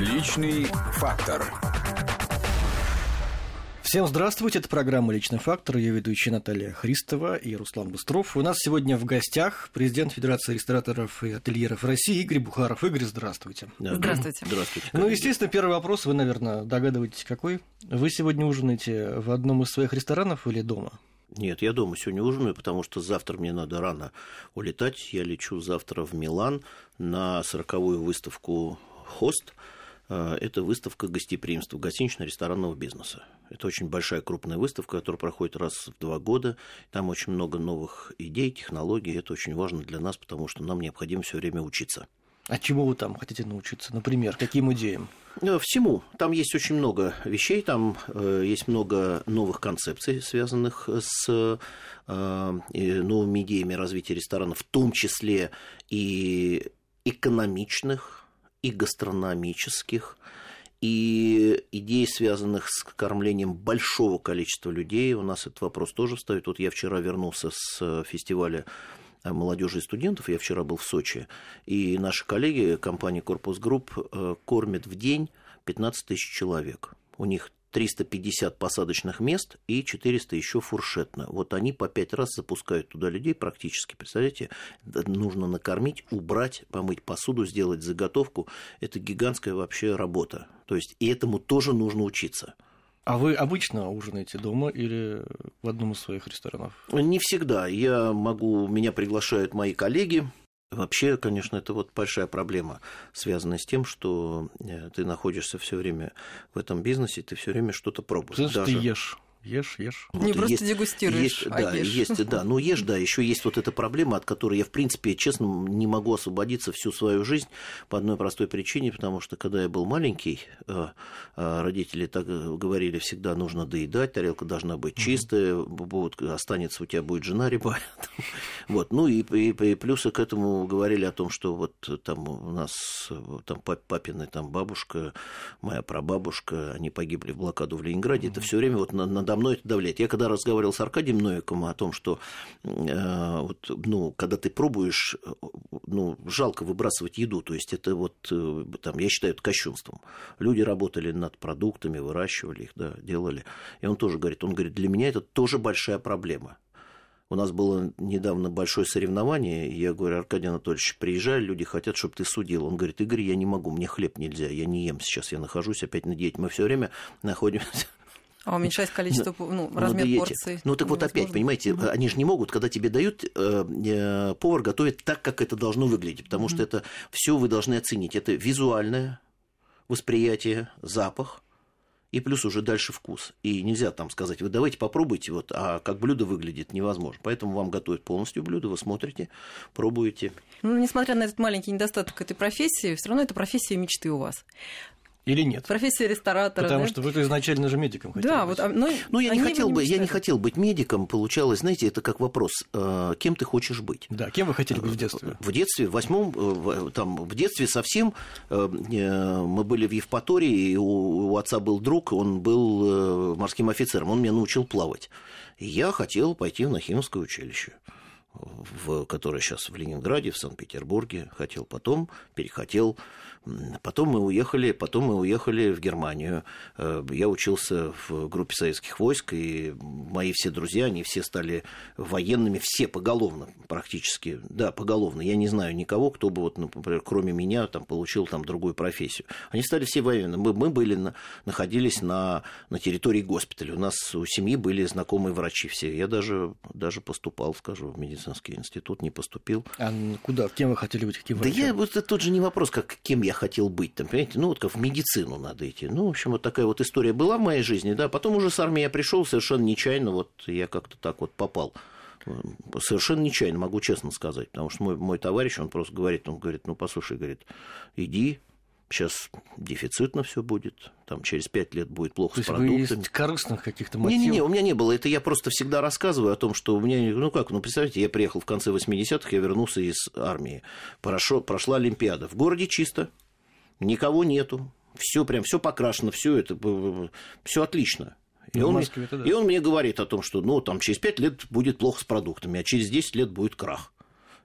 Личный фактор. Всем здравствуйте, это программа «Личный фактор», ее ведущая Наталья Христова и Руслан Быстров. У нас сегодня в гостях президент Федерации рестораторов и ательеров России Игорь Бухаров. Игорь, здравствуйте. Да, здравствуйте. Здравствуйте. Ну, естественно, первый вопрос, вы, наверное, догадываетесь, какой? Вы сегодня ужинаете в одном из своих ресторанов или дома? Нет, я дома сегодня ужинаю, потому что завтра мне надо рано улетать. Я лечу завтра в Милан на сороковую выставку «Хост». Э, это выставка гостеприимства гостинично-ресторанного бизнеса. Это очень большая крупная выставка, которая проходит раз в два года. Там очень много новых идей, технологий. Это очень важно для нас, потому что нам необходимо все время учиться. А чему вы там хотите научиться? Например, каким идеям? Э, всему. Там есть очень много вещей, там э, есть много новых концепций, связанных с новыми идеями развития ресторана, в том числе и экономичных, и гастрономических, и идей, связанных с кормлением большого количества людей. У нас этот вопрос тоже встает. Вот я вчера вернулся с фестиваля Э, молодежи и студентов. Я вчера был в Сочи. И наши коллеги, компания Корпус Групп, э, кормят в день 15 тысяч человек. У них 350 посадочных мест и 400 еще фуршетно. Вот они по пять раз запускают туда людей практически. Представляете, нужно накормить, убрать, помыть посуду, сделать заготовку. Это гигантская вообще работа. То есть и этому тоже нужно учиться. А вы обычно ужинаете дома или в одном из своих ресторанов? Не всегда. Я могу, меня приглашают мои коллеги. Вообще, конечно, это вот большая проблема, связанная с тем, что э, ты находишься все время в этом бизнесе, ты все время что-то пробуешь. Ты, Даже... ты ешь ешь, ешь. Вот Не просто есть, дегустируешь, есть, а да, ешь. есть, да, ну ешь, да, еще есть вот эта проблема, от которой я, в принципе, честно, не могу освободиться всю свою жизнь по одной простой причине, потому что, когда я был маленький, э, э, родители так говорили всегда, нужно доедать, тарелка должна быть чистая, вот, останется у тебя будет жена рябая. Вот, ну и, и, и плюсы к этому говорили о том, что вот там у нас там папины там бабушка, моя прабабушка, они погибли в блокаду в Ленинграде, это все время вот надо надо мной это давлять. Я когда разговаривал с Аркадием Новиком о том, что э, вот, ну, когда ты пробуешь, ну, жалко выбрасывать еду, то есть это вот, э, там, я считаю, это кощунством. Люди работали над продуктами, выращивали их, да, делали. И он тоже говорит, он говорит, для меня это тоже большая проблема. У нас было недавно большое соревнование, я говорю, Аркадий Анатольевич, приезжай, люди хотят, чтобы ты судил. Он говорит, Игорь, я не могу, мне хлеб нельзя, я не ем сейчас, я нахожусь опять на диете. Мы все время находимся а уменьшать количество, ну, ну размер ну, порций. Ну так вот опять, понимаете, угу. они же не могут, когда тебе дают, э, э, повар готовит так, как это должно выглядеть, потому угу. что это все вы должны оценить. Это визуальное восприятие, запах, и плюс уже дальше вкус. И нельзя там сказать, вы давайте попробуйте, вот, а как блюдо выглядит, невозможно. Поэтому вам готовят полностью блюдо, вы смотрите, пробуете. Ну, несмотря на этот маленький недостаток этой профессии, все равно это профессия мечты у вас. Или нет? Профессия ресторатора. Потому да? что вы изначально же медиком хотели да, быть. Вот, ну, ну, я не хотел бы, я не хотел быть медиком. Получалось, знаете, это как вопрос, э, кем ты хочешь быть? Да, кем вы хотели быть в детстве? В детстве, в восьмом, э, там, в детстве совсем э, мы были в Евпатории, и у, у отца был друг, он был морским офицером, он меня научил плавать. И я хотел пойти в Нахимовское училище в, которое сейчас в Ленинграде, в Санкт-Петербурге, хотел потом, перехотел Потом мы уехали, потом мы уехали в Германию. Э, я учился в группе советских войск, и мои все друзья, они все стали военными, все поголовно практически. Да, поголовно. Я не знаю никого, кто бы, вот, например, кроме меня, там, получил там, другую профессию. Они стали все военными. Мы, мы были, на, находились на, на территории госпиталя. У нас у семьи были знакомые врачи все. Я даже, даже поступал, скажу, в медицинский институт, не поступил. А куда? Кем вы хотели быть? Каким врачом? Да я, вот это тот же не вопрос, как кем я я хотел быть, там, понимаете, ну, вот как в медицину надо идти. Ну, в общем, вот такая вот история была в моей жизни, да, потом уже с армии я пришел совершенно нечаянно, вот я как-то так вот попал. Совершенно нечаянно, могу честно сказать, потому что мой, мой товарищ, он просто говорит, он говорит, ну, послушай, говорит, иди, сейчас дефицитно все будет, там через пять лет будет плохо То с продуктами. Есть корыстных каких-то мотивов? Не-не-не, у меня не было. Это я просто всегда рассказываю о том, что у меня, ну как, ну представьте, я приехал в конце 80-х, я вернулся из армии, Прошел, прошла Олимпиада. В городе чисто, никого нету, все прям, все покрашено, все это, все отлично. И ну, он, Москве, да. и он мне говорит о том, что ну, там, через 5 лет будет плохо с продуктами, а через 10 лет будет крах.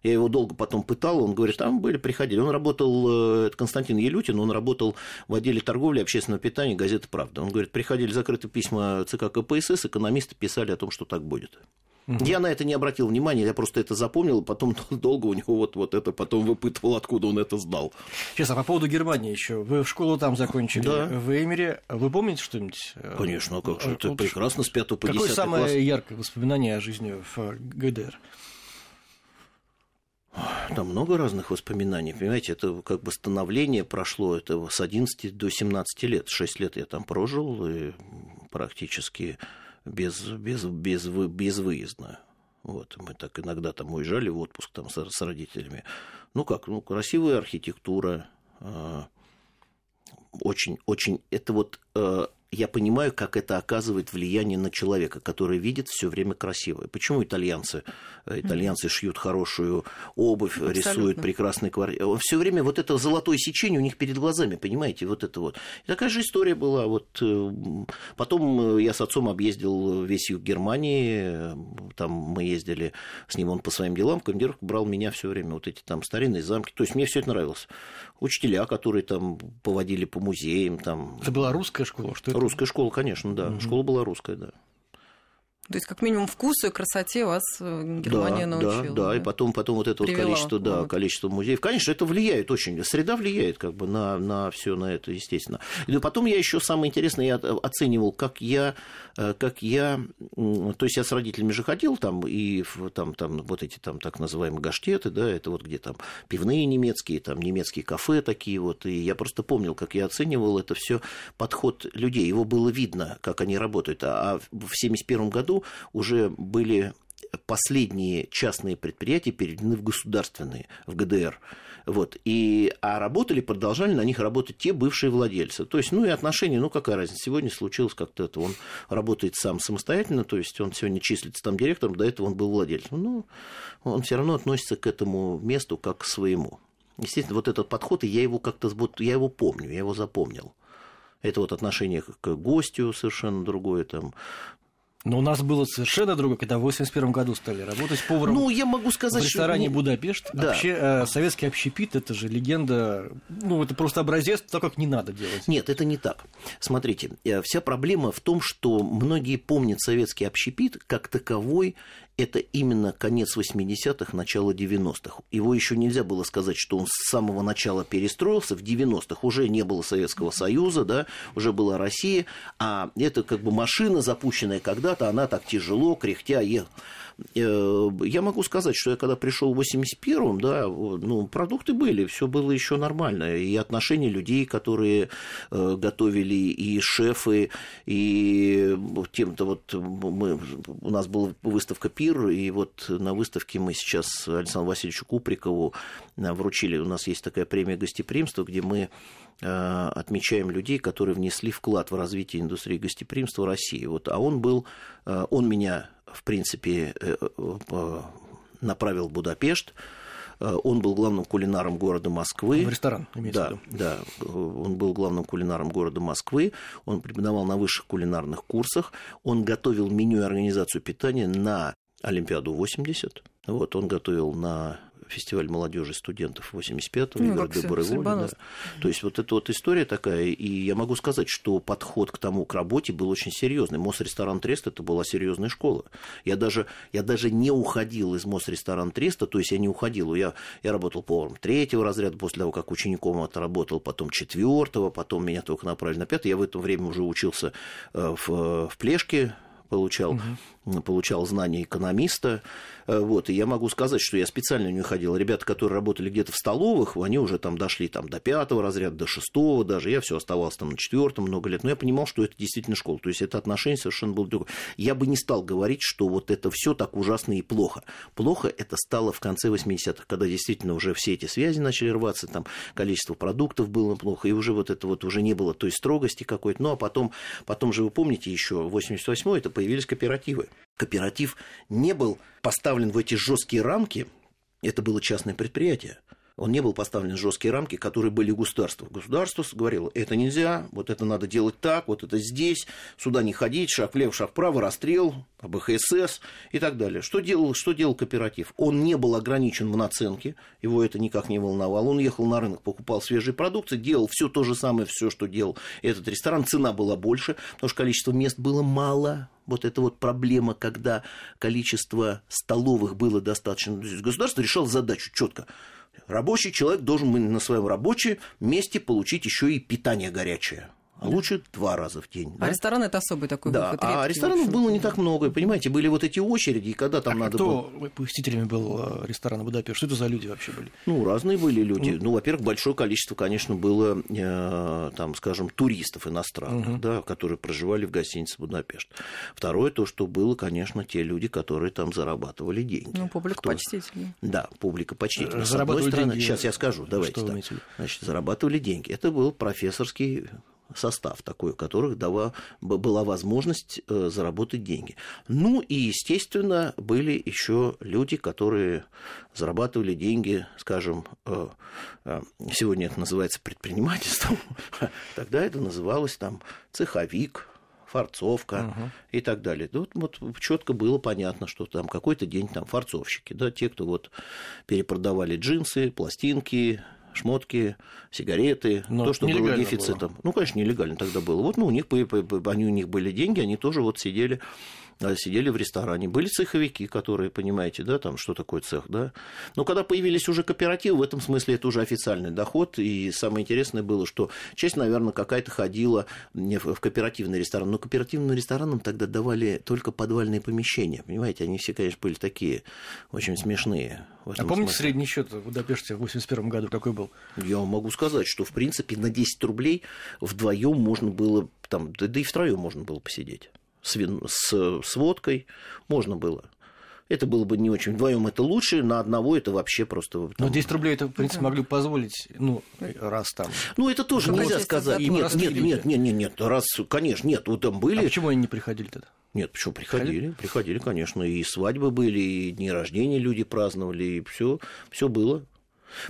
Я его долго потом пытал, он говорит, там были, приходили. Он работал, э, это Константин Елютин, он работал в отделе торговли общественного питания газеты «Правда». Он говорит, приходили закрытые письма ЦК КПСС, экономисты писали о том, что так будет. Угу. Я на это не обратил внимания, я просто это запомнил, потом долго у него вот, вот это потом выпытывал, откуда он это знал. Сейчас, а по поводу Германии еще. Вы в школу там закончили, да. в Эймере. Вы помните что-нибудь? Конечно, как же, это вот прекрасно с 5 по 10 Какое самое класс? яркое воспоминание о жизни в ГДР? Там много разных воспоминаний, понимаете, это как бы становление прошло, это с 11 до 17 лет, 6 лет я там прожил, и практически без, без, без, безвыездно. Вот, мы так иногда там уезжали в отпуск там, с, с родителями. Ну как, ну, красивая архитектура, э, очень, очень, это вот э, я понимаю, как это оказывает влияние на человека, который видит все время красивое. Почему итальянцы, э, итальянцы шьют хорошую обувь, Абсолютно. рисуют прекрасные квартиры. Все время вот это золотое сечение у них перед глазами, понимаете, вот это вот. И такая же история была. Вот э, потом я с отцом объездил весь юг Германии, там мы ездили с ним, он по своим делам, в командировку брал меня все время, вот эти там старинные замки. То есть мне все это нравилось. Учителя, которые там поводили по музеям. Там... Это была русская школа? Что это? Русская школа, конечно, да. Угу. Школа была русская, да. То есть, как минимум, вкусу и красоте вас э, Германия да, научила. Да, да, и потом, потом вот это вот количество, да, вот. количество музеев. Конечно, это влияет очень. Среда влияет как бы на, на все на это, естественно. И потом я еще самое интересное, я оценивал, как я, э, как я, то есть я с родителями же ходил там, и там, там вот эти там так называемые гаштеты, да, это вот где там пивные немецкие, там немецкие кафе такие вот, и я просто помнил, как я оценивал это все подход людей. Его было видно, как они работают. А в 1971 году году уже были последние частные предприятия переведены в государственные, в ГДР. Вот. И, а работали, продолжали на них работать те бывшие владельцы. То есть, ну и отношения, ну какая разница, сегодня случилось как-то это, он работает сам самостоятельно, то есть он сегодня числится там директором, до этого он был владельцем. Ну, он все равно относится к этому месту как к своему. Естественно, вот этот подход, и я его как-то, я его помню, я его запомнил. Это вот отношение к гостю совершенно другое, там, но у нас было совершенно другое, когда в 81 году стали работать поваром ну, я могу сказать, в ресторане что... Будапешт. Да. Вообще, э, советский общепит – это же легенда, ну, это просто образец того, как не надо делать. Нет, это не так. Смотрите, э, вся проблема в том, что многие помнят советский общепит как таковой это именно конец 80-х, начало 90-х. Его еще нельзя было сказать, что он с самого начала перестроился. В 90-х уже не было Советского Союза, да, уже была Россия, а это как бы машина, запущенная когда-то, она так тяжело, кряхтя ехала. Э, я могу сказать, что я когда пришел в 81-м, да, ну, продукты были, все было еще нормально. И отношения людей, которые э, готовили, и шефы, и тем-то вот мы, у нас была выставка «Пир», и вот на выставке мы сейчас Александру Васильевичу Куприкову э, вручили, у нас есть такая премия гостеприимства, где мы отмечаем людей, которые внесли вклад в развитие индустрии гостеприимства России. Вот, а он был, он меня в принципе, э, э, направил в Будапешт. Э, он был главным кулинаром города Москвы. В ресторан, имеется да, в виду. Да, он был главным кулинаром города Москвы. Он преподавал на высших кулинарных курсах. Он готовил меню и организацию питания на Олимпиаду 80. Вот, он готовил на фестиваль молодежи студентов 85-го, ну, Воли. Да. То есть вот эта вот история такая, и я могу сказать, что подход к тому, к работе был очень серьезный. Мосресторан Трест это была серьезная школа. Я даже, я даже не уходил из Мосресторан Треста, то есть я не уходил. Я, я работал поваром третьего разряда, после того, как учеником отработал, потом четвертого, потом меня только направили на пятый. Я в это время уже учился э, в, в Плешке, получал, угу. получал знания экономиста. Э, вот, и я могу сказать, что я специально не ходил. Ребята, которые работали где-то в столовых, они уже там дошли там, до пятого разряда, до шестого даже. Я все оставался там на четвертом много лет. Но я понимал, что это действительно школа. То есть это отношение совершенно было другое. Я бы не стал говорить, что вот это все так ужасно и плохо. Плохо это стало в конце 80-х, когда действительно уже все эти связи начали рваться, там количество продуктов было плохо, и уже вот это вот уже не было той строгости какой-то. Ну а потом, потом же вы помните еще 88-й, это появились кооперативы. Кооператив не был поставлен в эти жесткие рамки, это было частное предприятие. Он не был поставлен в жесткие рамки, которые были государству. Государство говорило, это нельзя, вот это надо делать так, вот это здесь, сюда не ходить, шаг влево, шаг вправо, расстрел, АБХСС и так далее. Что делал, что делал кооператив? Он не был ограничен в наценке, его это никак не волновало. Он ехал на рынок, покупал свежие продукты, делал все то же самое, все, что делал этот ресторан. Цена была больше, потому что количество мест было мало, вот это вот проблема, когда количество столовых было достаточно. Государство решало задачу четко. Рабочий человек должен на своем рабочем месте получить еще и питание горячее а лучше два раза в день. А да? ресторан это особый такой да, выход. А ресторанов было не так много, понимаете, были вот эти очереди, и когда там а надо кто было... посетителями был э, ресторана Будапешт? Что это за люди вообще были? Ну, разные были люди. Mm. Ну, во-первых, большое количество, конечно, было, э, там, скажем, туристов иностранных, mm-hmm. да, которые проживали в гостинице Будапешт. Второе, то, что было, конечно, те люди, которые там зарабатывали деньги. Ну, публика Кто... почтительная. Да, публика почтительная. С одной стороны, деньги... сейчас я скажу, давайте. Что так. Значит, зарабатывали деньги. Это был профессорский состав такой, у которых дала, была возможность э, заработать деньги. Ну и, естественно, были еще люди, которые зарабатывали деньги, скажем, э, э, сегодня это называется предпринимательством, тогда это называлось там цеховик, фарцовка угу. и так далее. Тут вот четко было понятно, что там какой-то день там фарцовщики, да, те, кто вот перепродавали джинсы, пластинки, шмотки, сигареты, Но то, что было дефицитом. Было. Ну, конечно, нелегально тогда было. Вот, ну, у них, они, у них были деньги, они тоже вот сидели сидели в ресторане. Были цеховики, которые, понимаете, да, там, что такое цех, да. Но когда появились уже кооперативы, в этом смысле это уже официальный доход. И самое интересное было, что часть, наверное, какая-то ходила в кооперативный ресторан. Но кооперативным ресторанам тогда давали только подвальные помещения. Понимаете, они все, конечно, были такие очень смешные. А помните смысле. средний счет в Будапеште в 81 году какой был? Я могу сказать, что, в принципе, на 10 рублей вдвоем можно было, там, да, да и втроем можно было посидеть с, вин... с, с водкой, можно было. Это было бы не очень. Вдвоем это лучше, на одного это вообще просто... Там... Но 10 рублей это, в принципе, могли позволить, ну, раз там. Ну, это тоже ну, нельзя сказать. Нет, нет, нет, нет, нет, нет, раз, конечно, нет, вот там были... А почему они не приходили тогда? Нет, почему приходили? Приходили, приходили конечно, и свадьбы были, и дни рождения люди праздновали, и все, все было.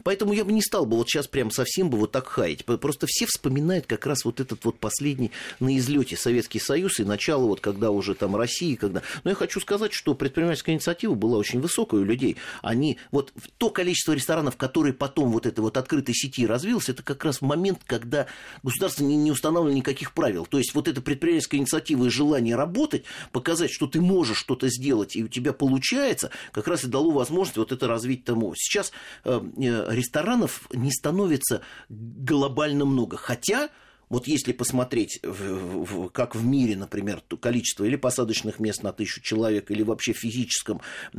Поэтому я бы не стал бы вот сейчас прям совсем бы вот так хаять. Просто все вспоминают как раз вот этот вот последний на излете Советский Союз и начало вот когда уже там России, когда... Но я хочу сказать, что предпринимательская инициатива была очень высокая у людей. Они вот то количество ресторанов, которые потом вот этой вот открытой сети развилось, это как раз момент, когда государство не, не устанавливало никаких правил. То есть вот эта предпринимательская инициатива и желание работать, показать, что ты можешь что-то сделать и у тебя получается, как раз и дало возможность вот это развить тому. Сейчас э, э ресторанов не становится глобально много. Хотя вот если посмотреть, как в мире, например, количество или посадочных мест на тысячу человек, или вообще в физическом э,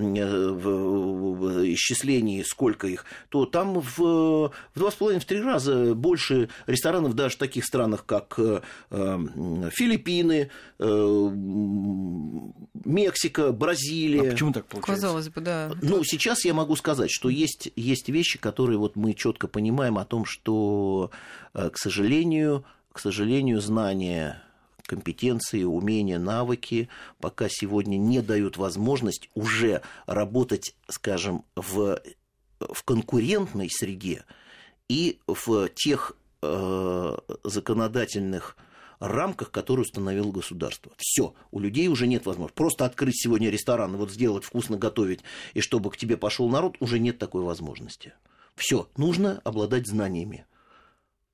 исчислении, сколько их, то там в, два в три раза больше ресторанов даже в таких странах, как э, Филиппины, э, Мексика, Бразилия. А почему так получается? Казалось бы, да. Ну, сейчас я могу сказать, что есть, есть вещи, которые вот мы четко понимаем о том, что, к сожалению, к сожалению, знания компетенции, умения, навыки пока сегодня не дают возможность уже работать, скажем, в, в конкурентной среде и в тех э, законодательных рамках, которые установило государство. Все, у людей уже нет возможности. Просто открыть сегодня ресторан, вот сделать вкусно готовить, и чтобы к тебе пошел народ, уже нет такой возможности. Все, нужно обладать знаниями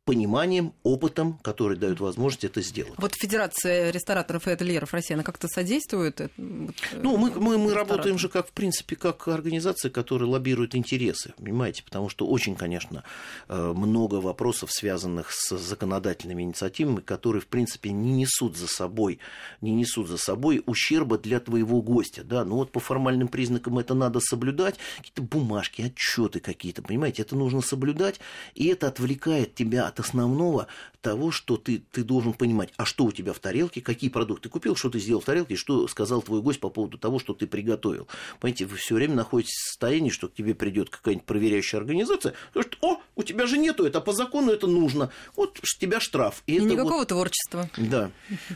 пониманием, опытом, который дает возможность это сделать. Вот Федерация рестораторов и ательеров России, она как-то содействует? Э, ну, мы, мы, мы работаем же, как, в принципе, как организация, которая лоббирует интересы, понимаете, потому что очень, конечно, э, много вопросов, связанных с законодательными инициативами, которые, в принципе, не несут за собой, не несут за собой ущерба для твоего гостя, да, ну вот по формальным признакам это надо соблюдать, какие-то бумажки, отчеты какие-то, понимаете, это нужно соблюдать, и это отвлекает тебя от основного того, что ты, ты должен понимать, а что у тебя в тарелке, какие продукты купил, что ты сделал в тарелке, что сказал твой гость по поводу того, что ты приготовил. Понимаете, вы все время находитесь в состоянии, что к тебе придет какая-нибудь проверяющая организация, скажет, о, у тебя же нету это, по закону это нужно, вот у тебя штраф. И, и никакого вот... творчества. Да.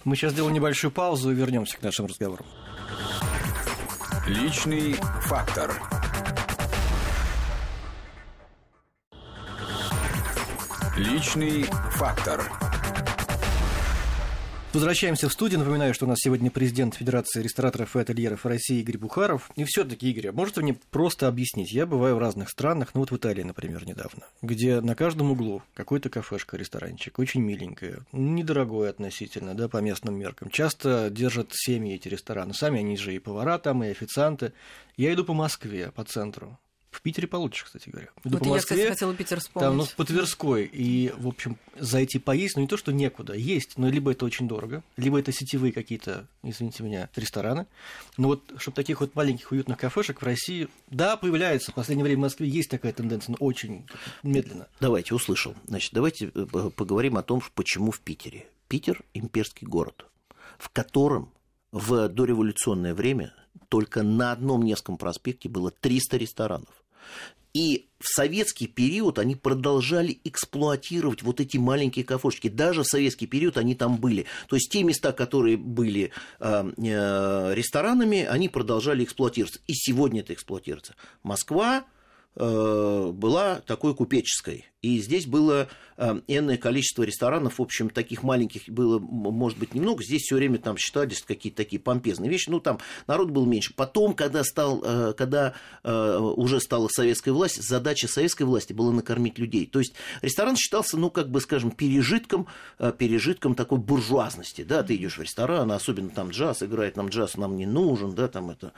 Мы сейчас сделаем небольшую паузу и вернемся к нашим разговорам. Личный фактор. Личный фактор. Возвращаемся в студию. Напоминаю, что у нас сегодня президент Федерации рестораторов и ательеров России Игорь Бухаров. И все таки Игорь, а можете мне просто объяснить? Я бываю в разных странах, ну вот в Италии, например, недавно, где на каждом углу какой-то кафешка, ресторанчик, очень миленькая, недорогой относительно, да, по местным меркам. Часто держат семьи эти рестораны. Сами они же и повара там, и официанты. Я иду по Москве, по центру. В Питере получше, кстати говоря. Иду вот по Москве, я, кстати, хотела Питер вспомнить. Там, ну, по Тверской. И, в общем, зайти поесть, ну, не то, что некуда, есть, но либо это очень дорого, либо это сетевые какие-то, извините меня, рестораны. Но вот, чтобы таких вот маленьких уютных кафешек в России, да, появляется. В последнее время в Москве есть такая тенденция, но очень медленно. Давайте, услышал. Значит, давайте э, поговорим о том, почему в Питере. Питер – имперский город, в котором в дореволюционное время только на одном Невском проспекте было 300 ресторанов. И в советский период они продолжали эксплуатировать вот эти маленькие кафешки. Даже в советский период они там были. То есть те места, которые были э, э, ресторанами, они продолжали эксплуатироваться. И сегодня это эксплуатируется. Москва была такой купеческой. И здесь было э, энное количество ресторанов, в общем, таких маленьких было, может быть, немного. Здесь все время там считались какие-то такие помпезные вещи. Ну, там народ был меньше. Потом, когда, стал, э, когда э, уже стала советская власть, задача советской власти была накормить людей. То есть ресторан считался, ну, как бы, скажем, пережитком, пережитком такой буржуазности. Да, ты идешь в ресторан, особенно там джаз играет, нам джаз нам не нужен, да, там это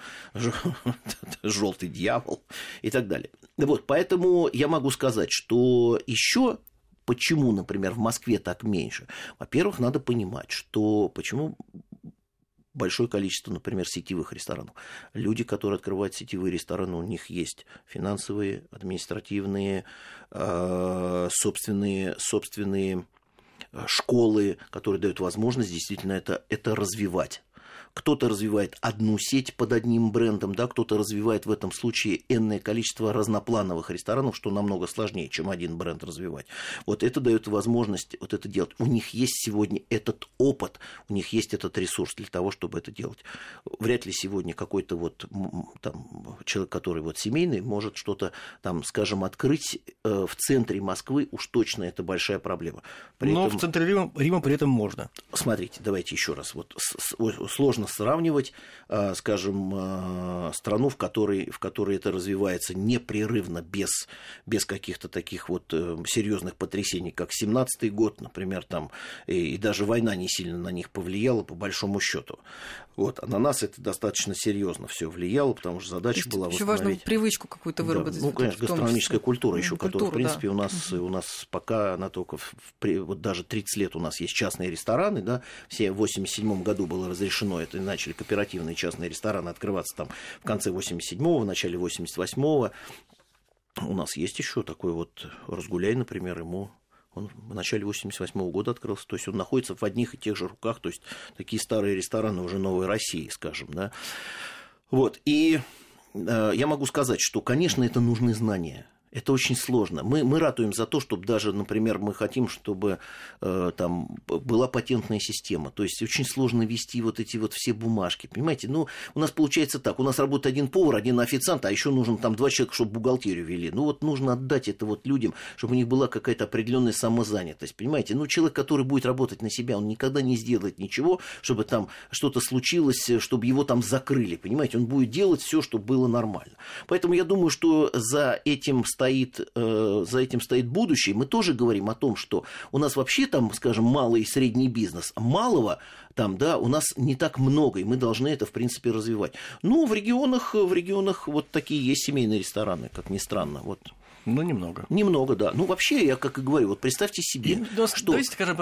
желтый дьявол и так далее. Вот, поэтому я могу сказать, что еще почему, например, в Москве так меньше? Во-первых, надо понимать, что почему большое количество, например, сетевых ресторанов. Люди, которые открывают сетевые рестораны, у них есть финансовые, административные, э, собственные, собственные э, школы, которые дают возможность действительно это, это развивать кто-то развивает одну сеть под одним брендом, да, кто-то развивает в этом случае энное количество разноплановых ресторанов, что намного сложнее, чем один бренд развивать. Вот это дает возможность вот это делать. У них есть сегодня этот опыт, у них есть этот ресурс для того, чтобы это делать. Вряд ли сегодня какой-то вот там человек, который вот семейный, может что-то там, скажем, открыть э, в центре Москвы, уж точно это большая проблема. При Но этом... в центре Рима, Рима при этом можно. Смотрите, давайте еще раз. Вот сложно сравнивать, а, скажем, а, страну, в которой, в которой это развивается непрерывно, без, без каких-то таких вот э, серьезных потрясений, как 17-й год, например, там, и, и даже война не сильно на них повлияла, по большому счету. Вот, а на нас это достаточно серьезно все влияло, потому что задача Есть была еще важно привычку какую-то выработать. Да, ну, конечно, гастрономическая культура еще, культура, которая, в принципе, да. у нас, у нас пока она только, в, вот даже 30 лет у нас есть частные рестораны, да, все в 87 году было разрешено это, и начали кооперативные частные рестораны открываться там в конце 87-го, в начале 88-го. У нас есть еще такой вот Разгуляй, например, ему он в начале 88 -го года открылся, то есть он находится в одних и тех же руках, то есть такие старые рестораны уже новой России, скажем, да. Вот, и э, я могу сказать, что, конечно, это нужны знания – это очень сложно. Мы, мы ратуем за то, чтобы даже, например, мы хотим, чтобы э, там была патентная система. То есть очень сложно вести вот эти вот все бумажки. Понимаете, ну, у нас получается так. У нас работает один повар, один официант, а еще нужен там два человека, чтобы бухгалтерию вели. Ну, вот нужно отдать это вот людям, чтобы у них была какая-то определенная самозанятость. Понимаете, ну, человек, который будет работать на себя, он никогда не сделает ничего, чтобы там что-то случилось, чтобы его там закрыли. Понимаете, он будет делать все, чтобы было нормально. Поэтому я думаю, что за этим стоит, э, за этим стоит будущее. Мы тоже говорим о том, что у нас вообще там, скажем, малый и средний бизнес. Малого там, да, у нас не так много, и мы должны это, в принципе, развивать. Ну, в регионах, в регионах вот такие есть семейные рестораны, как ни странно. Вот ну, немного. Немного, да. Ну, вообще, я как и говорю, вот представьте себе, и, нас, что... Давайте скажем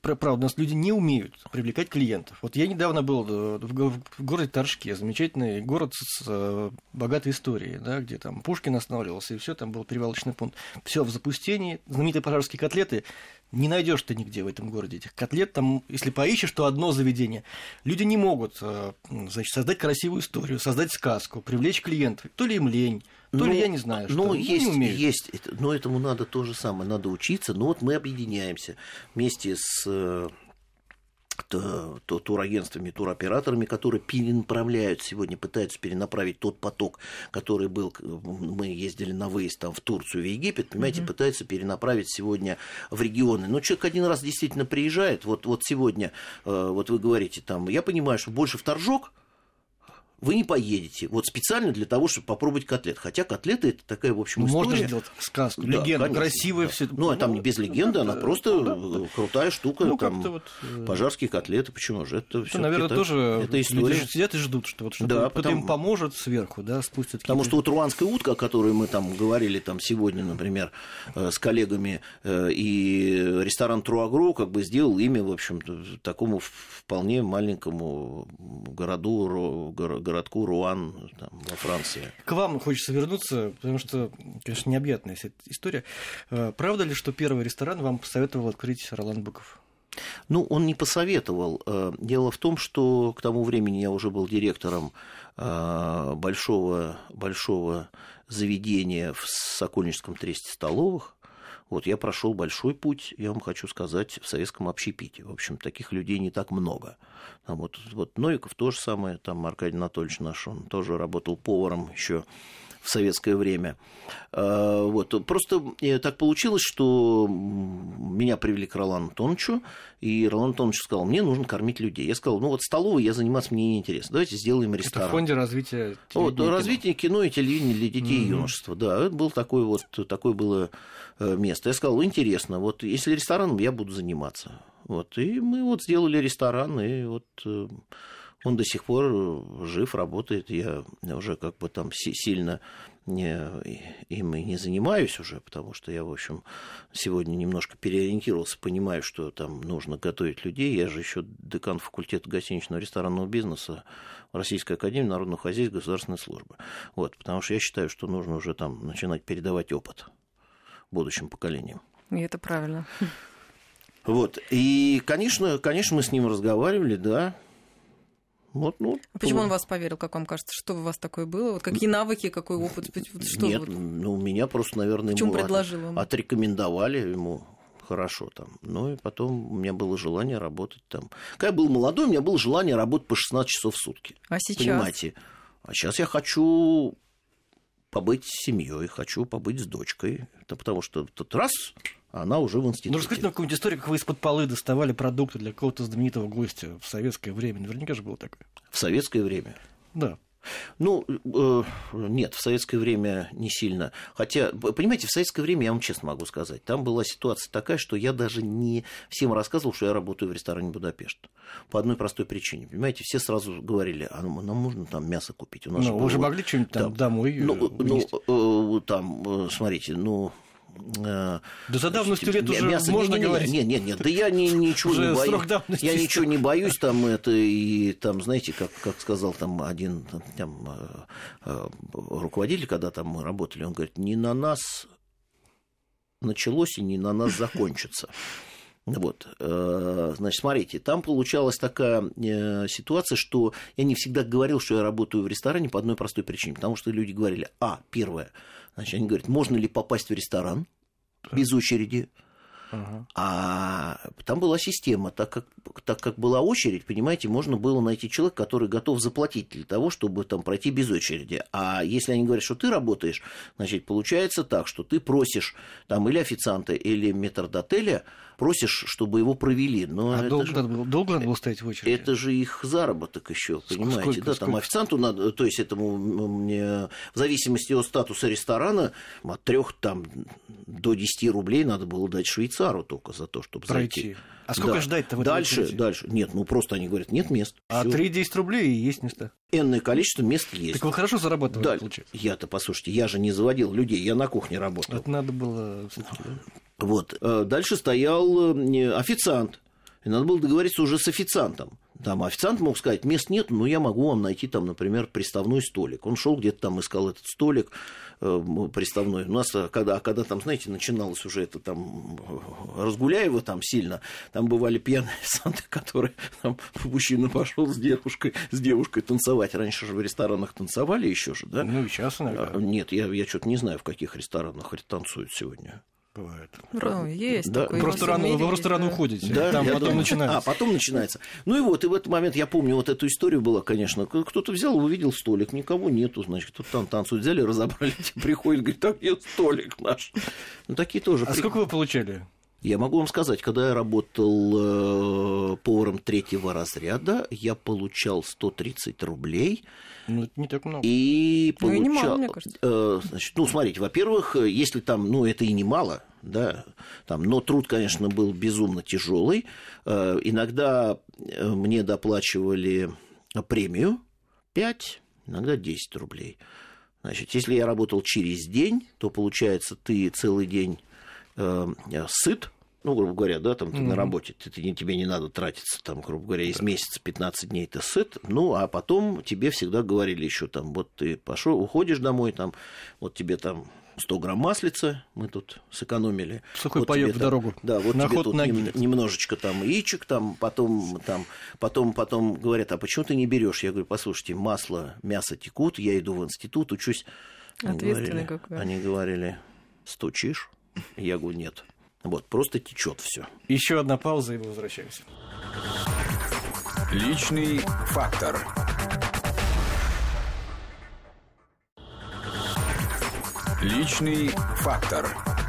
правду, у нас люди не умеют привлекать клиентов. Вот я недавно был э, в городе Торжке, замечательный город с э, богатой историей, да, где там Пушкин останавливался, и все там был перевалочный пункт. Все в запустении, знаменитые пожарские котлеты, не найдешь ты нигде в этом городе этих котлет. Там, если поищешь, то одно заведение. Люди не могут э, значит, создать красивую историю, создать сказку, привлечь клиентов. То ли им лень, то ну, ли я не знаю, что. Ну, есть, не умеют. есть. Но этому надо то же самое, надо учиться. Но вот мы объединяемся вместе с то, то турагентствами, туроператорами, которые перенаправляют сегодня, пытаются перенаправить тот поток, который был, мы ездили на выезд там, в Турцию, в Египет, понимаете, mm-hmm. пытаются перенаправить сегодня в регионы. Но человек один раз действительно приезжает, вот, вот сегодня, э, вот вы говорите, там, я понимаю, что больше в Торжок, вы не поедете. Вот специально для того, чтобы попробовать котлет. Хотя котлеты это такая, в общем, история. Можно сделать сказку, да, конечно, красивая да. все. Ну, а там не без легенды, она просто ну, да, крутая штука. Ну, там, вот... Э, пожарские котлеты, почему же? Это, это наверное, это, тоже это история. люди сидят и ждут, что вот что да, потому... им поможет сверху, да, спустят. Потому что вот руанская утка, о которой мы там говорили там сегодня, например, э, с коллегами, э, и ресторан Труагро как бы сделал имя, в общем такому вполне маленькому городу, городку Руан там, во Франции. К вам хочется вернуться, потому что, конечно, необъятная вся история. Э, правда ли, что первый ресторан вам посоветовал открыть Ролан Быков? Ну, он не посоветовал. Э, дело в том, что к тому времени я уже был директором э, большого, большого заведения в Сокольническом тресте столовых. Вот я прошел большой путь, я вам хочу сказать, в советском общепите. В общем, таких людей не так много. Там вот, вот Новиков тоже самое, там Аркадий Анатольевич наш, он тоже работал поваром еще в советское время. А, вот. Просто э, так получилось, что меня привели к Ролану Антоновичу, и Ролан Антонович сказал, мне нужно кормить людей. Я сказал, ну вот столовой я заниматься мне неинтересно, давайте сделаем ресторан. Это в фонде развития вот, кино. развитие кино и телевидения для детей mm-hmm. и юношества, да, это был такой вот, такое было э, место. Я сказал, интересно, вот если рестораном, я буду заниматься. Вот, и мы вот сделали ресторан, и вот э, он до сих пор э, жив, работает. Я уже как бы там сильно не, им и не занимаюсь уже, потому что я, в общем, сегодня немножко переориентировался, понимаю, что там нужно готовить людей. Я же еще декан факультета гостиничного ресторанного бизнеса Российской Академии Народного Хозяйства Государственной Службы. Вот, потому что я считаю, что нужно уже там начинать передавать опыт будущим поколениям. И это правильно. Вот. И, конечно, конечно, мы с ним разговаривали, да. Вот, ну, а почему он вас поверил, как вам кажется? Что у вас такое было? Вот какие навыки, какой опыт? Что Нет, вот? ну, меня просто, наверное, ему предложил он? отрекомендовали ему хорошо там. Ну и потом у меня было желание работать там. Когда я был молодой, у меня было желание работать по 16 часов в сутки. А сейчас? Понимаете? А сейчас я хочу побыть с семьей, хочу побыть с дочкой. Это потому что тот раз она уже в институте. Ну, расскажите нам какую-нибудь историю, как вы из-под полы доставали продукты для какого-то знаменитого гостя в советское время. Наверняка же было такое. В советское время? Да. Ну, э, нет, в советское время не сильно. Хотя, понимаете, в советское время, я вам честно могу сказать, там была ситуация такая, что я даже не всем рассказывал, что я работаю в ресторане Будапешт. По одной простой причине. Понимаете, все сразу говорили, а нам нужно там мясо купить. У нас ну, вы же могли что-нибудь там, там домой Ну, ну э, там, э, смотрите, ну, да за давностью лет уже мясо, можно не, говорить. Нет, нет, нет, да я ни, ничего не боюсь. Я ничего не боюсь, там это и там, знаете, как, как сказал там один там, э, э, руководитель, когда там мы работали, он говорит, не на нас началось и не на нас закончится. Вот, э, значит, смотрите, там получалась такая ситуация, что я не всегда говорил, что я работаю в ресторане по одной простой причине, потому что люди говорили, а, первое, Значит, они говорят, можно ли попасть в ресторан без очереди? Ага. А там была система, так как, так как была очередь, понимаете, можно было найти человека, который готов заплатить для того, чтобы там пройти без очереди. А если они говорят, что ты работаешь, значит, получается так, что ты просишь там или официанта, или метрдотеля, просишь, чтобы его провели. Но а долго, же, надо было, долго надо было стоять в очереди? Это же их заработок еще, понимаете? Сколько, да, сколько? там официанту надо, то есть этому мне в зависимости от статуса ресторана от трех там до 10 рублей надо было дать швейцару только за то, чтобы Пройти. зайти. А сколько да. ждать-то в Дальше, очереди? дальше. Нет, ну просто они говорят, нет мест. А 3-10 рублей и есть места. Энное количество мест есть. Так вы хорошо зарабатывали, да. получается. Я-то, послушайте, я же не заводил людей, я на кухне работал. Это надо было все-таки. Вот. Э, дальше стоял э, официант. И надо было договориться уже с официантом. Там официант мог сказать, мест нет, но я могу вам найти там, например, приставной столик. Он шел где-то там, искал этот столик приставной. У нас, когда, когда там, знаете, начиналось уже это там Разгуляево там сильно, там бывали пьяные официанты, которые там мужчина пошел с девушкой, с девушкой танцевать. Раньше же в ресторанах танцевали еще же, да? Ну, и сейчас, наверное. Нет, я, я что-то не знаю, в каких ресторанах танцуют сегодня. Бывает. Ну, есть да. такое. Просто рано, вы просто рано уходите. Да, там потом думаю. начинается. А, потом начинается. Ну и вот, и в этот момент я помню, вот эту историю была, конечно. Кто-то взял, увидел столик, никого нету, значит, кто-то там танцует, взяли, разобрали, приходит, говорит, так, нет, столик наш. Ну, такие тоже. А сколько вы получали? Я могу вам сказать, когда я работал э, поваром третьего разряда, я получал 130 рублей. Ну, это не так много. И получал... Ну, и немало, мне кажется. Э, значит, ну, смотрите, во-первых, если там, ну, это и немало, да, там, но труд, конечно, был безумно тяжелый. Э, иногда э, мне доплачивали премию 5, иногда 10 рублей. Значит, если я работал через день, то получается, ты целый день э, сыт, ну, грубо говоря, да, там ты mm-hmm. на работе, ты, ты, тебе не надо тратиться, там, грубо говоря, из месяца 15 дней ты сыт, ну, а потом тебе всегда говорили еще там, вот ты пошел, уходишь домой, там, вот тебе там 100 грамм маслица мы тут сэкономили. Сухой вот паёк в там, дорогу. Да, вот на тебе тут нем, немножечко там яичек, там, потом, там, потом, потом говорят, а почему ты не берешь? Я говорю, послушайте, масло, мясо текут, я иду в институт, учусь. Ответственный какой. Они говорили, стучишь? Я говорю, нет. Вот, просто течет все. Еще одна пауза, и мы возвращаемся. Личный фактор. Личный фактор.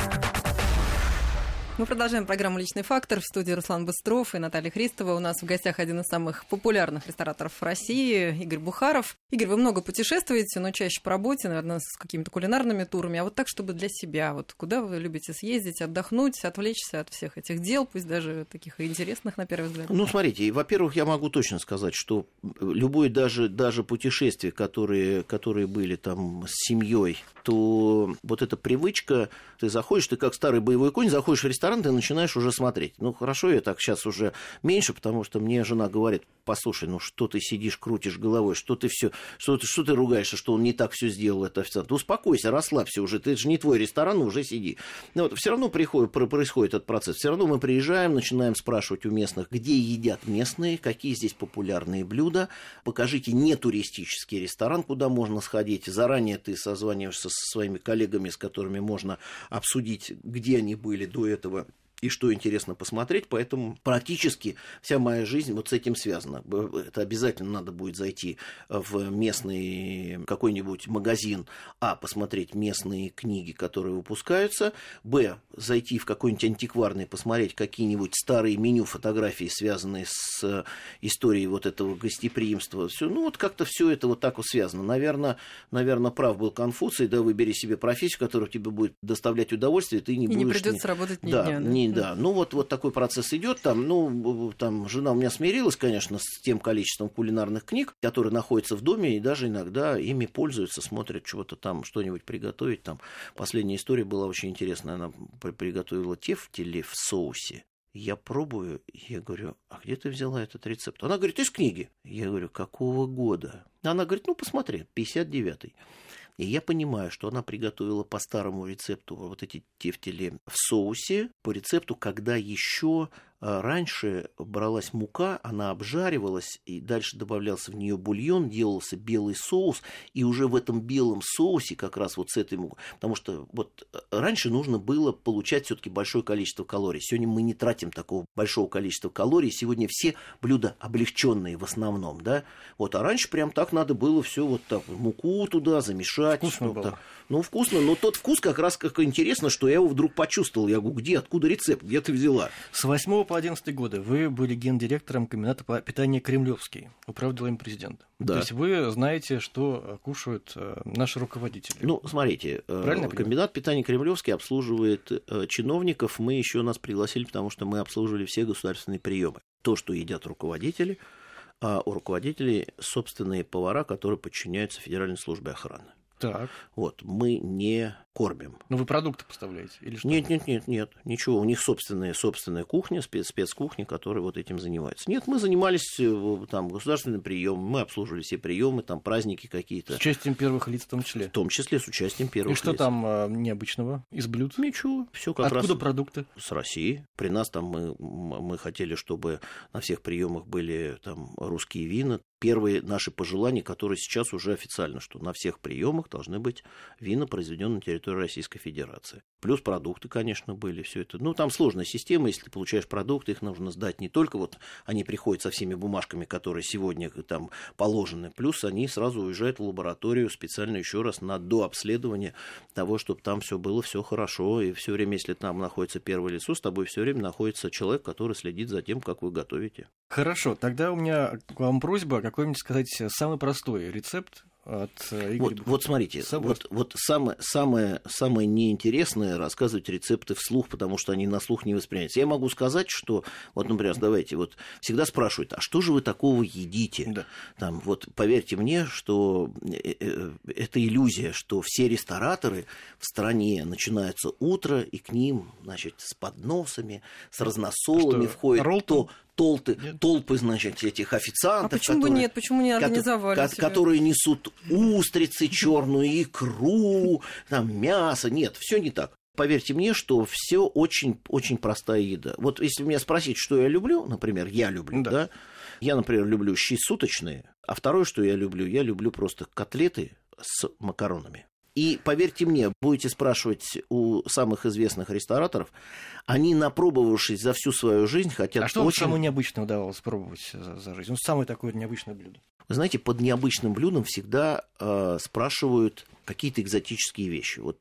Мы продолжаем программу «Личный фактор». В студии Руслан Быстров и Наталья Христова. У нас в гостях один из самых популярных рестораторов России, Игорь Бухаров. Игорь, вы много путешествуете, но чаще по работе, наверное, с какими-то кулинарными турами. А вот так, чтобы для себя, вот куда вы любите съездить, отдохнуть, отвлечься от всех этих дел, пусть даже таких интересных, на первый взгляд? Ну, смотрите, во-первых, я могу точно сказать, что любое даже, даже путешествие, которые, которые были там с семьей, то вот эта привычка, ты заходишь, ты как старый боевой конь, заходишь в ресторан, ресторан, ты начинаешь уже смотреть. Ну, хорошо, я так сейчас уже меньше, потому что мне жена говорит, послушай, ну что ты сидишь, крутишь головой, что ты все, что ты, что ты ругаешься, что он не так все сделал, это официант. Ну, успокойся, расслабься уже, ты же не твой ресторан, уже сиди. Но вот, все равно приходит, происходит этот процесс. Все равно мы приезжаем, начинаем спрашивать у местных, где едят местные, какие здесь популярные блюда. Покажите не туристический ресторан, куда можно сходить. Заранее ты созваниваешься со своими коллегами, с которыми можно обсудить, где они были до этого What. И что интересно посмотреть, поэтому практически вся моя жизнь вот с этим связана. Это обязательно надо будет зайти в местный какой-нибудь магазин, а, посмотреть местные книги, которые выпускаются, б, зайти в какой-нибудь антикварный, посмотреть какие-нибудь старые меню, фотографии, связанные с историей вот этого гостеприимства. Все, ну, вот как-то все это вот так вот связано. Наверное, наверное, прав был Конфуций, да, выбери себе профессию, которая тебе будет доставлять удовольствие, ты не и будешь... не придется работать ни да, дня, да? Не, да. Ну, вот, вот такой процесс идет. Там, ну, там жена у меня смирилась, конечно, с тем количеством кулинарных книг, которые находятся в доме, и даже иногда ими пользуются, смотрят чего-то там, что-нибудь приготовить. Там последняя история была очень интересная. Она приготовила тефтели в соусе. Я пробую, я говорю, а где ты взяла этот рецепт? Она говорит, из книги. Я говорю, какого года? Она говорит, ну, посмотри, 59-й. И я понимаю, что она приготовила по старому рецепту вот эти тефтели в соусе, по рецепту, когда еще раньше бралась мука, она обжаривалась, и дальше добавлялся в нее бульон, делался белый соус, и уже в этом белом соусе как раз вот с этой мукой, потому что вот э, раньше нужно было получать все-таки большое количество калорий. Сегодня мы не тратим такого большого количества калорий, сегодня все блюда облегченные в основном, да, вот, а раньше прям так надо было все вот так, муку туда замешать, вкусно было. Ну, вкусно, но тот вкус как раз как интересно, что я его вдруг почувствовал. Я говорю, где, откуда рецепт, где ты взяла? С 8 по 11 годы вы были гендиректором комбината по питанию Кремлевский, управлял им президента. Да. То есть вы знаете, что кушают э, наши руководители. Ну, смотрите, э, Правильно комбинат питания Кремлевский обслуживает э, чиновников. Мы еще нас пригласили, потому что мы обслуживали все государственные приемы. То, что едят руководители, а у руководителей собственные повара, которые подчиняются Федеральной службе охраны. Так. Вот, мы не кормим. Ну, вы продукты поставляете или что? Нет, нет, нет, нет, ничего. У них собственная, собственная кухня, спец, спецкухня, которая вот этим занимается. Нет, мы занимались э, там государственным приемом, мы обслуживали все приемы, там праздники какие-то. С участием первых лиц в том числе? В том числе с участием первых лиц. И что лиц. там а, необычного из блюд? Ничего, все как Откуда раз. продукты? С России. При нас там мы, мы хотели, чтобы на всех приемах были там русские вина. Первые наши пожелания, которые сейчас уже официально, что на всех приемах должны быть вина, произведенные на территории территории Российской Федерации. Плюс продукты, конечно, были, все это. Ну, там сложная система, если ты получаешь продукты, их нужно сдать не только вот они приходят со всеми бумажками, которые сегодня там положены, плюс они сразу уезжают в лабораторию специально еще раз на дообследование того, чтобы там все было все хорошо, и все время, если там находится первое лицо, с тобой все время находится человек, который следит за тем, как вы готовите. Хорошо, тогда у меня к вам просьба какой-нибудь сказать самый простой рецепт от э, Игоря вот, вот смотрите, вот, вот самое, самое, самое неинтересное рассказывать рецепты вслух, потому что они на слух не воспринимаются. Я могу сказать, что, вот, например, давайте, вот всегда спрашивают, а что же вы такого едите? Да. Там, вот поверьте мне, что э, э, это иллюзия, что все рестораторы в стране начинаются утро, и к ним, значит, с подносами, с разносолами что, входит то, толпы, толпы, значит, этих официантов. А почему которые, нет? Почему не организовали ко- Которые несут устрицы, черную икру, там мясо. Нет, все не так. Поверьте мне, что все очень, очень простая еда. Вот если меня спросить, что я люблю, например, я люблю, да, да я, например, люблю щи суточные, а второе, что я люблю, я люблю просто котлеты с макаронами. И поверьте мне, будете спрашивать у самых известных рестораторов, они, напробовавшись за всю свою жизнь, хотят... А что очень... самое необычное удавалось пробовать за, за жизнь? Ну, самое такое необычное блюдо. Вы знаете, под необычным блюдом всегда э, спрашивают какие-то экзотические вещи. Вот,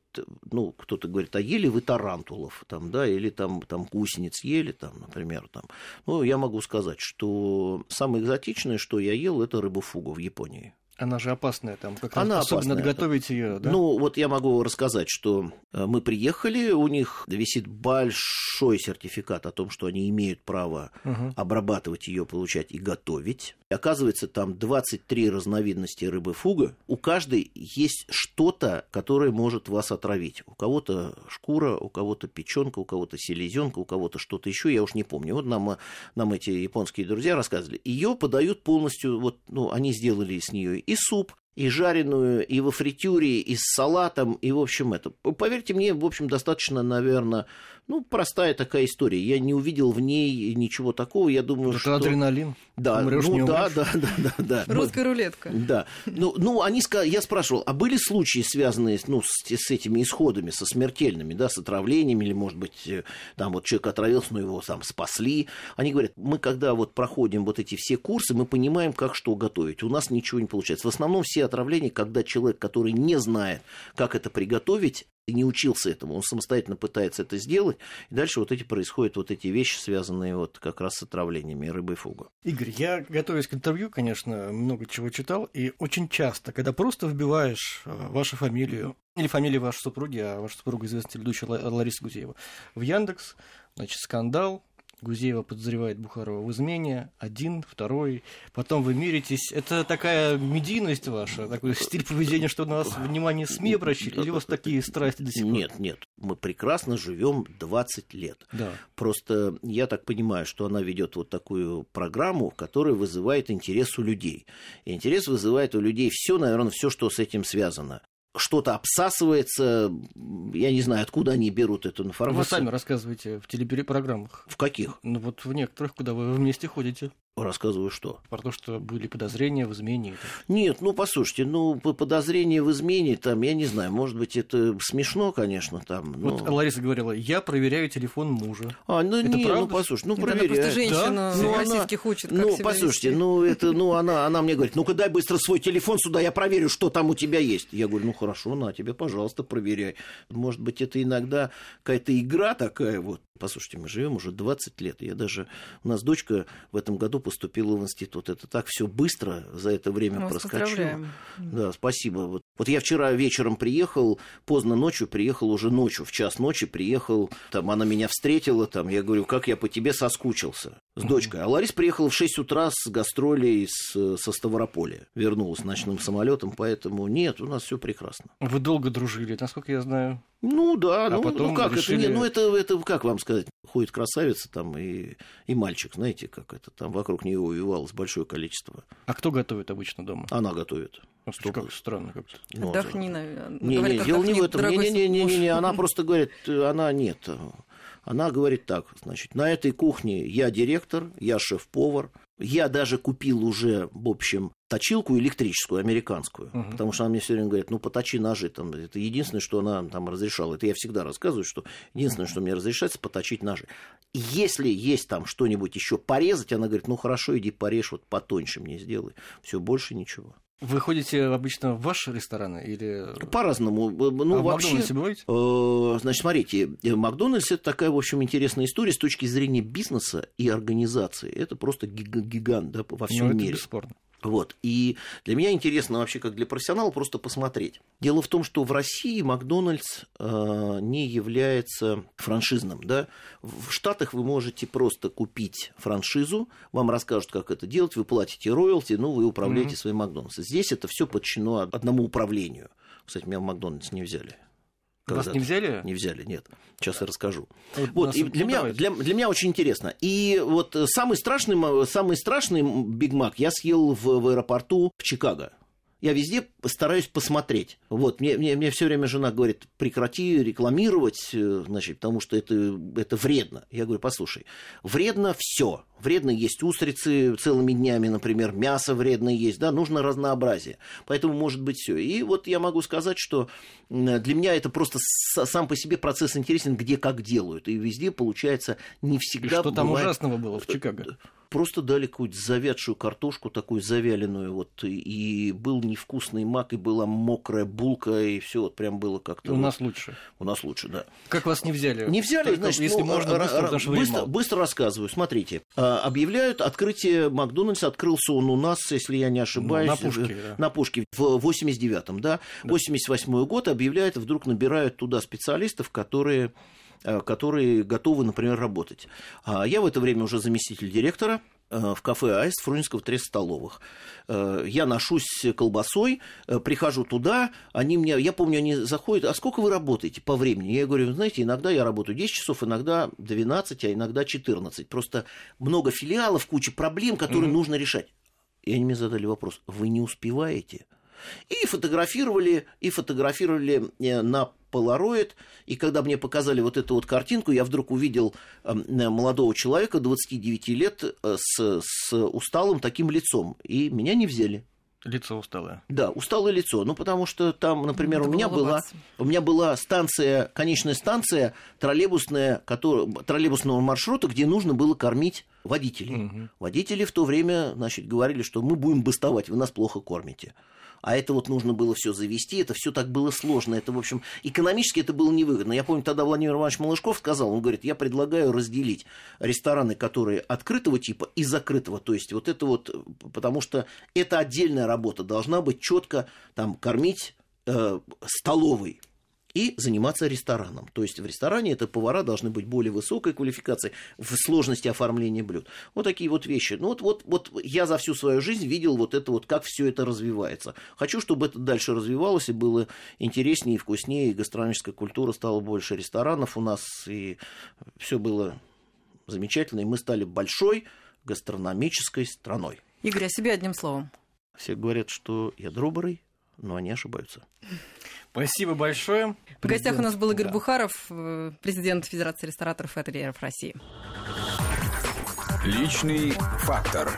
ну, кто-то говорит, а ели вы тарантулов, там, да, или там, там гусениц ели, там, например, там. Ну, я могу сказать, что самое экзотичное, что я ел, это рыбу фугу в Японии. Она же опасная, там как Она особенно опасная. готовить ее, да? Ну, вот я могу рассказать, что э, мы приехали, у них висит большой сертификат о том, что они имеют право угу. обрабатывать ее, получать и готовить. Оказывается, там 23 разновидности рыбы фуга. У каждой есть что-то, которое может вас отравить. У кого-то шкура, у кого-то печенка, у кого-то селезенка, у кого-то что-то еще, я уж не помню. Вот нам, нам эти японские друзья рассказывали. Ее подают полностью, вот, ну, они сделали с нее и суп, и жареную, и во фритюре, и с салатом, и, в общем, это. Поверьте мне, в общем, достаточно, наверное, ну, простая такая история. Я не увидел в ней ничего такого. Я думаю, Это что... адреналин. Да, умрёшь, ну, да, да, да, да, да. Русская рулетка. Да. Ну, ну они я спрашивал, а были случаи, связанные ну, с, с этими исходами, со смертельными, да, с отравлениями, или, может быть, э, там вот человек отравился, но его сам спасли. Они говорят, мы когда вот проходим вот эти все курсы, мы понимаем, как что готовить. У нас ничего не получается. В основном все отравления, когда человек, который не знает, как это приготовить, не учился этому, он самостоятельно пытается это сделать, и дальше вот эти происходят вот эти вещи, связанные вот как раз с отравлениями рыбы фугу. Игорь, я, готовясь к интервью, конечно, много чего читал, и очень часто, когда просто вбиваешь э, вашу фамилию, или фамилию вашей супруги, а ваша супруга известная телеведущая Лариса Гузеева, в Яндекс, значит, скандал, Гузеева подозревает Бухарова в измене, один, второй, потом вы миритесь. Это такая медийность ваша, такой стиль поведения, что на вас внимание СМИ обращали, или у вас такие страсти до сих пор? Нет, нет, мы прекрасно живем 20 лет. Да. Просто я так понимаю, что она ведет вот такую программу, которая вызывает интерес у людей. И интерес вызывает у людей все, наверное, все, что с этим связано что-то обсасывается, я не знаю, откуда они берут эту информацию. Вы сами рассказываете в телепрограммах. В каких? Ну вот в некоторых, куда вы вместе ходите. Рассказываю что? Про то, что были подозрения в измене. Нет, ну послушайте, ну подозрения в измене, там, я не знаю, может быть, это смешно, конечно, там. Но... Вот Лариса говорила, я проверяю телефон мужа. А, ну это не, ну, правда? ну послушай, ну проверяю. Это просто женщина да? ну, российских она... учит, как Ну, послушайте, вести. ну это, ну она, она мне говорит, ну-ка дай быстро свой телефон сюда, я проверю, что там у тебя есть. Я говорю, ну хорошо, на тебе, пожалуйста, проверяй. Может быть, это иногда какая-то игра такая вот. Послушайте, мы живем уже 20 лет. Я даже... У нас дочка в этом году поступила в институт. Это так все быстро за это время мы проскочило. Да, спасибо. Вот, вот я вчера вечером приехал, поздно ночью приехал, уже ночью, в час ночи приехал. Там она меня встретила, там, я говорю, как я по тебе соскучился с дочкой. А Ларис приехала в 6 утра с гастролей с, со Ставрополя. Вернулась ночным самолетом, поэтому нет, у нас все прекрасно. Вы долго дружили, насколько я знаю. Ну да, а ну, потом ну как решили... это? Не, ну это, это как вам сказать? Ходит красавица там и, и мальчик, знаете, как это там вокруг нее увивалось большое количество. А кто готовит обычно дома? Она готовит. Ну, как странно как-то. Ну, отдохни, наверное. Не, не, дело не в этом. Не, не, не, не, не, не, она просто говорит, она нет. Она говорит так, значит, на этой кухне я директор, я шеф-повар, я даже купил уже, в общем, точилку электрическую, американскую. Мгм. Потому что она мне все время говорит, ну, поточи ножи. Там, это единственное, что она там разрешала. Это я всегда рассказываю, что единственное, что мне разрешается, поточить ножи. Если есть там что-нибудь еще порезать, она говорит, ну, хорошо, иди порежь, вот потоньше мне сделай. Все, больше ничего. Вы ходите обычно в ваши рестораны или... По-разному. Ну, а вообще... Макдональдсе бываете? Э, Значит, смотрите, э, Макдональдс это такая, в общем, интересная история с точки зрения бизнеса и организации. Это просто гига- гигант да, во всем Ну, это мире. бесспорно. Вот. И для меня интересно вообще, как для профессионала, просто посмотреть. Дело в том, что в России Макдональдс э, не является франшизным. Да? В Штатах вы можете просто купить франшизу, вам расскажут, как это делать, вы платите роялти, ну, вы управляете Мгм. своим Макдональдсом. Здесь это все подчинено одному управлению. Кстати, меня в Макдональдс не взяли. Вас не взяли? Не взяли, нет. Сейчас я расскажу. Вот Вот, и ну, для, меня, для, для меня очень интересно. И вот э, самый страшный, самый страшный Биг Мак я съел в, в аэропорту в Чикаго. Я везде стараюсь посмотреть. Вот, мне, мне, мне все время жена говорит, прекрати рекламировать, э, значит, потому что это, это вредно. Я говорю, послушай, вредно все. Вредно есть устрицы целыми днями, например, мясо вредно есть, да, нужно разнообразие. Поэтому может быть все. И вот я могу сказать, что для меня это просто сам по себе процесс интересен, где как делают. И везде получается не И всегда что там бывает- ужасного было в Чикаго? Просто дали какую-то завядшую картошку, такую завяленную, вот, и был невкусный мак, и была мокрая булка, и все вот прям было как-то... У вот- нас лучше. у нас лучше, да. Как вас не взяли? Не взяли, Только значит, если ну, можно, быстро, быстро, мало. быстро рассказываю. Смотрите, а, объявляют открытие Макдональдса, открылся он у нас, если я не ошибаюсь, на Пушке, э, да. на Пушке в 89-м, да, 88 год объявляют, вдруг набирают туда специалистов, которые которые готовы, например, работать. А Я в это время уже заместитель директора э, в кафе «Аист» Фрунзенского треста столовых. Э, Я ношусь колбасой, э, прихожу туда, они мне, я помню, они заходят, а сколько вы работаете по времени? Я говорю, «Вы знаете, иногда я работаю 10 часов, иногда 12, а иногда 14. Просто много филиалов, куча проблем, которые Мгм. нужно решать. И они мне задали вопрос, вы не успеваете? И фотографировали, и фотографировали э, на полароид. И когда мне показали вот эту вот картинку, я вдруг увидел э, молодого человека 29 лет э, с, с усталым таким лицом. И меня не взяли. Лицо усталое. Да, усталое лицо. Ну, потому что там, например, Надо у меня была, у меня была станция, конечная станция троллейбусная, который, троллейбусного маршрута, где нужно было кормить водителей. Мгм. Водители в то время, значит, говорили, что мы будем бастовать, вы нас плохо кормите. А это вот нужно было все завести, это все так было сложно. Это, в общем, экономически это было невыгодно. Я помню, тогда Владимир Иванович Малышков сказал, он говорит, я предлагаю разделить рестораны, которые открытого типа и закрытого. То есть вот это вот, потому что это отдельная работа, должна быть четко там кормить э, столовой и заниматься рестораном. То есть в ресторане это повара должны быть более высокой квалификации в сложности оформления блюд. Вот такие вот вещи. Ну вот, вот, вот я за всю свою жизнь видел вот это вот, как все это развивается. Хочу, чтобы это дальше развивалось и было интереснее и вкуснее, и гастрономическая культура стала больше ресторанов у нас, и все было замечательно, и мы стали большой гастрономической страной. Игорь, о себе одним словом. Все говорят, что я добрый, но они ошибаются. Спасибо большое. В гостях у нас был Игорь Да. Бухаров, э, президент Федерации рестораторов и ательеров России. Личный фактор.